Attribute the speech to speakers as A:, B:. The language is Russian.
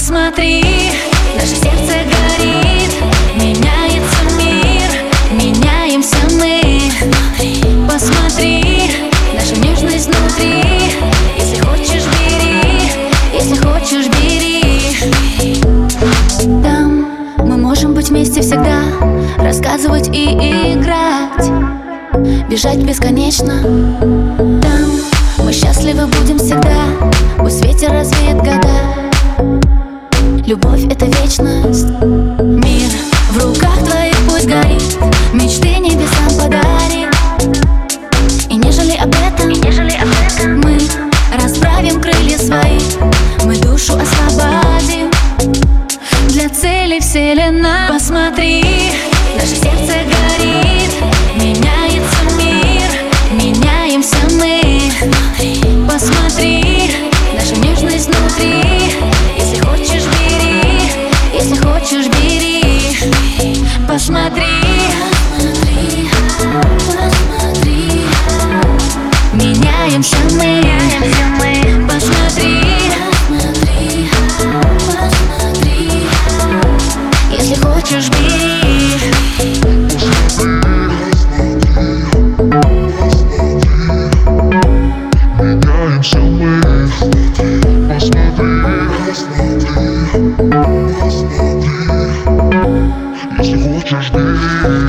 A: Посмотри, наше сердце горит Меняется мир, меняемся мы. Посмотри, наша нежность внутри. Если хочешь, бери, если хочешь, бери. Там мы можем быть вместе всегда Рассказывать и играть Бежать бесконечно. Там мы счастливы будем всегда Пусть ветер развеет года Любовь — это вечность. Мир в руках твоих пусть горит. Мечты небесам подарит. И нежели об этом, И нежели об этом Мы расправим крылья свои. Мы душу освободим. Для цели все хочешь, бери Посмотри. Меняемся мы
B: antes de